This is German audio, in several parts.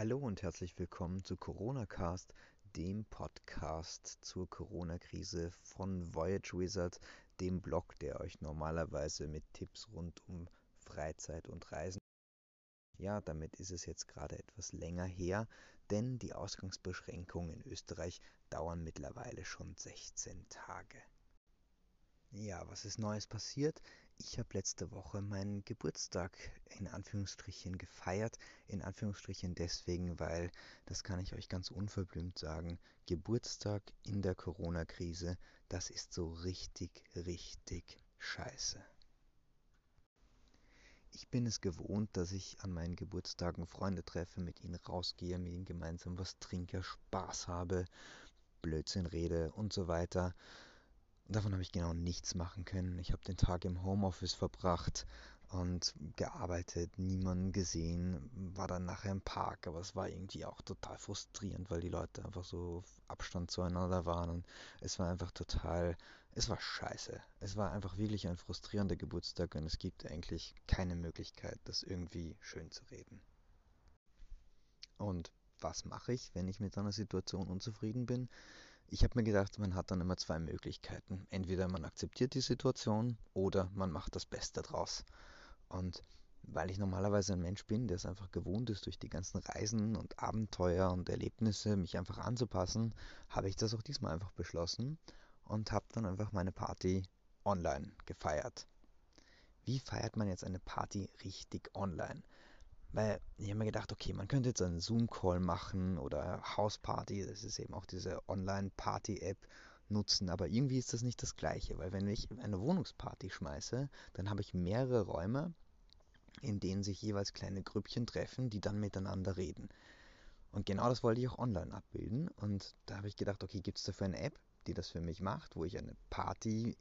Hallo und herzlich willkommen zu Corona Cast, dem Podcast zur Corona-Krise von Voyage Wizard, dem Blog, der euch normalerweise mit Tipps rund um Freizeit und Reisen. Ja, damit ist es jetzt gerade etwas länger her, denn die Ausgangsbeschränkungen in Österreich dauern mittlerweile schon 16 Tage. Ja, was ist Neues passiert? Ich habe letzte Woche meinen Geburtstag in Anführungsstrichen gefeiert. In Anführungsstrichen deswegen, weil, das kann ich euch ganz unverblümt sagen, Geburtstag in der Corona-Krise, das ist so richtig, richtig scheiße. Ich bin es gewohnt, dass ich an meinen Geburtstagen Freunde treffe, mit ihnen rausgehe, mit ihnen gemeinsam was trinke, Spaß habe, Blödsinn rede und so weiter. Davon habe ich genau nichts machen können. Ich habe den Tag im Homeoffice verbracht und gearbeitet, niemanden gesehen, war dann nachher im Park, aber es war irgendwie auch total frustrierend, weil die Leute einfach so Abstand zueinander waren und es war einfach total, es war scheiße. Es war einfach wirklich ein frustrierender Geburtstag und es gibt eigentlich keine Möglichkeit, das irgendwie schön zu reden. Und was mache ich, wenn ich mit einer Situation unzufrieden bin? Ich habe mir gedacht, man hat dann immer zwei Möglichkeiten. Entweder man akzeptiert die Situation oder man macht das Beste draus. Und weil ich normalerweise ein Mensch bin, der es einfach gewohnt ist, durch die ganzen Reisen und Abenteuer und Erlebnisse mich einfach anzupassen, habe ich das auch diesmal einfach beschlossen und habe dann einfach meine Party online gefeiert. Wie feiert man jetzt eine Party richtig online? Weil ich habe mir gedacht, okay, man könnte jetzt einen Zoom-Call machen oder Hausparty, das ist eben auch diese Online-Party-App nutzen, aber irgendwie ist das nicht das gleiche, weil wenn ich eine Wohnungsparty schmeiße, dann habe ich mehrere Räume, in denen sich jeweils kleine Grüppchen treffen, die dann miteinander reden. Und genau das wollte ich auch online abbilden und da habe ich gedacht, okay, gibt es dafür eine App, die das für mich macht, wo ich eine Party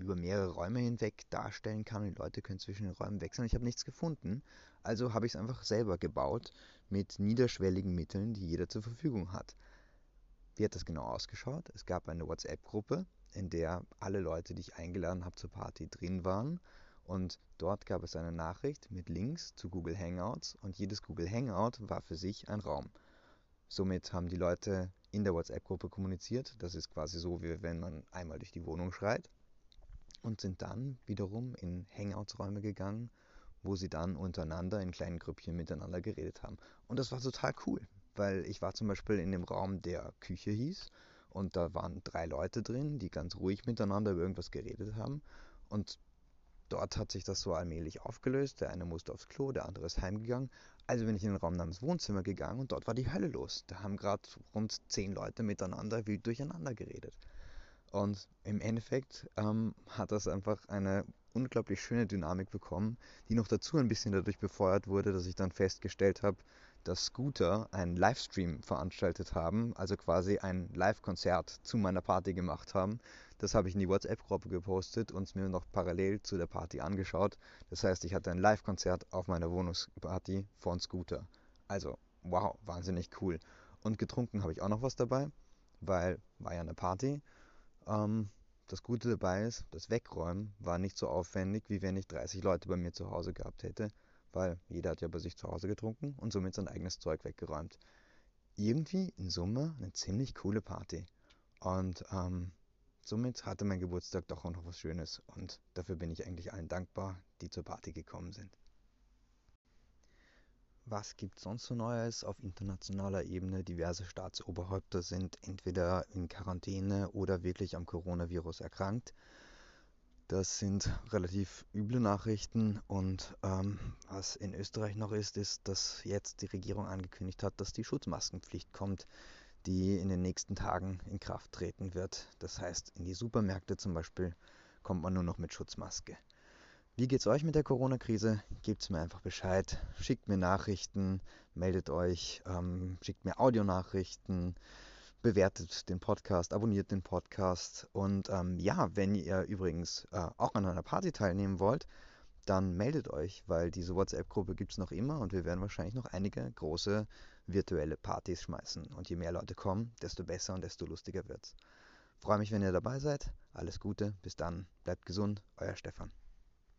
über mehrere Räume hinweg darstellen kann und die Leute können zwischen den Räumen wechseln. Ich habe nichts gefunden, also habe ich es einfach selber gebaut mit niederschwelligen Mitteln, die jeder zur Verfügung hat. Wie hat das genau ausgeschaut? Es gab eine WhatsApp-Gruppe, in der alle Leute, die ich eingeladen habe zur Party, drin waren. Und dort gab es eine Nachricht mit Links zu Google Hangouts und jedes Google Hangout war für sich ein Raum. Somit haben die Leute in der WhatsApp-Gruppe kommuniziert. Das ist quasi so, wie wenn man einmal durch die Wohnung schreit und sind dann wiederum in Hangouts-Räume gegangen, wo sie dann untereinander in kleinen Grüppchen miteinander geredet haben. Und das war total cool, weil ich war zum Beispiel in dem Raum, der Küche hieß und da waren drei Leute drin, die ganz ruhig miteinander über irgendwas geredet haben und dort hat sich das so allmählich aufgelöst. Der eine musste aufs Klo, der andere ist heimgegangen. Also bin ich in den Raum namens Wohnzimmer gegangen und dort war die Hölle los. Da haben gerade rund zehn Leute miteinander wild durcheinander geredet. Und im Endeffekt ähm, hat das einfach eine unglaublich schöne Dynamik bekommen, die noch dazu ein bisschen dadurch befeuert wurde, dass ich dann festgestellt habe, dass Scooter einen Livestream veranstaltet haben, also quasi ein Live-Konzert zu meiner Party gemacht haben. Das habe ich in die WhatsApp-Gruppe gepostet und es mir noch parallel zu der Party angeschaut. Das heißt, ich hatte ein Live-Konzert auf meiner Wohnungsparty von Scooter. Also, wow, wahnsinnig cool. Und getrunken habe ich auch noch was dabei, weil war ja eine Party. Ähm, das Gute dabei ist, das Wegräumen war nicht so aufwendig, wie wenn ich 30 Leute bei mir zu Hause gehabt hätte, weil jeder hat ja bei sich zu Hause getrunken und somit sein eigenes Zeug weggeräumt. Irgendwie in Summe eine ziemlich coole Party. Und ähm, somit hatte mein Geburtstag doch auch noch was Schönes und dafür bin ich eigentlich allen dankbar, die zur Party gekommen sind. Was gibt sonst so Neues auf internationaler Ebene? Diverse Staatsoberhäupter sind entweder in Quarantäne oder wirklich am Coronavirus erkrankt. Das sind relativ üble Nachrichten und ähm, was in Österreich noch ist, ist, dass jetzt die Regierung angekündigt hat, dass die Schutzmaskenpflicht kommt, die in den nächsten Tagen in Kraft treten wird. Das heißt, in die Supermärkte zum Beispiel kommt man nur noch mit Schutzmaske. Wie geht's euch mit der Corona-Krise? Gebt's mir einfach Bescheid. Schickt mir Nachrichten, meldet euch, ähm, schickt mir Audionachrichten, bewertet den Podcast, abonniert den Podcast. Und ähm, ja, wenn ihr übrigens äh, auch an einer Party teilnehmen wollt, dann meldet euch, weil diese WhatsApp-Gruppe gibt es noch immer und wir werden wahrscheinlich noch einige große virtuelle Partys schmeißen. Und je mehr Leute kommen, desto besser und desto lustiger wird's. Freue mich, wenn ihr dabei seid. Alles Gute, bis dann, bleibt gesund, euer Stefan.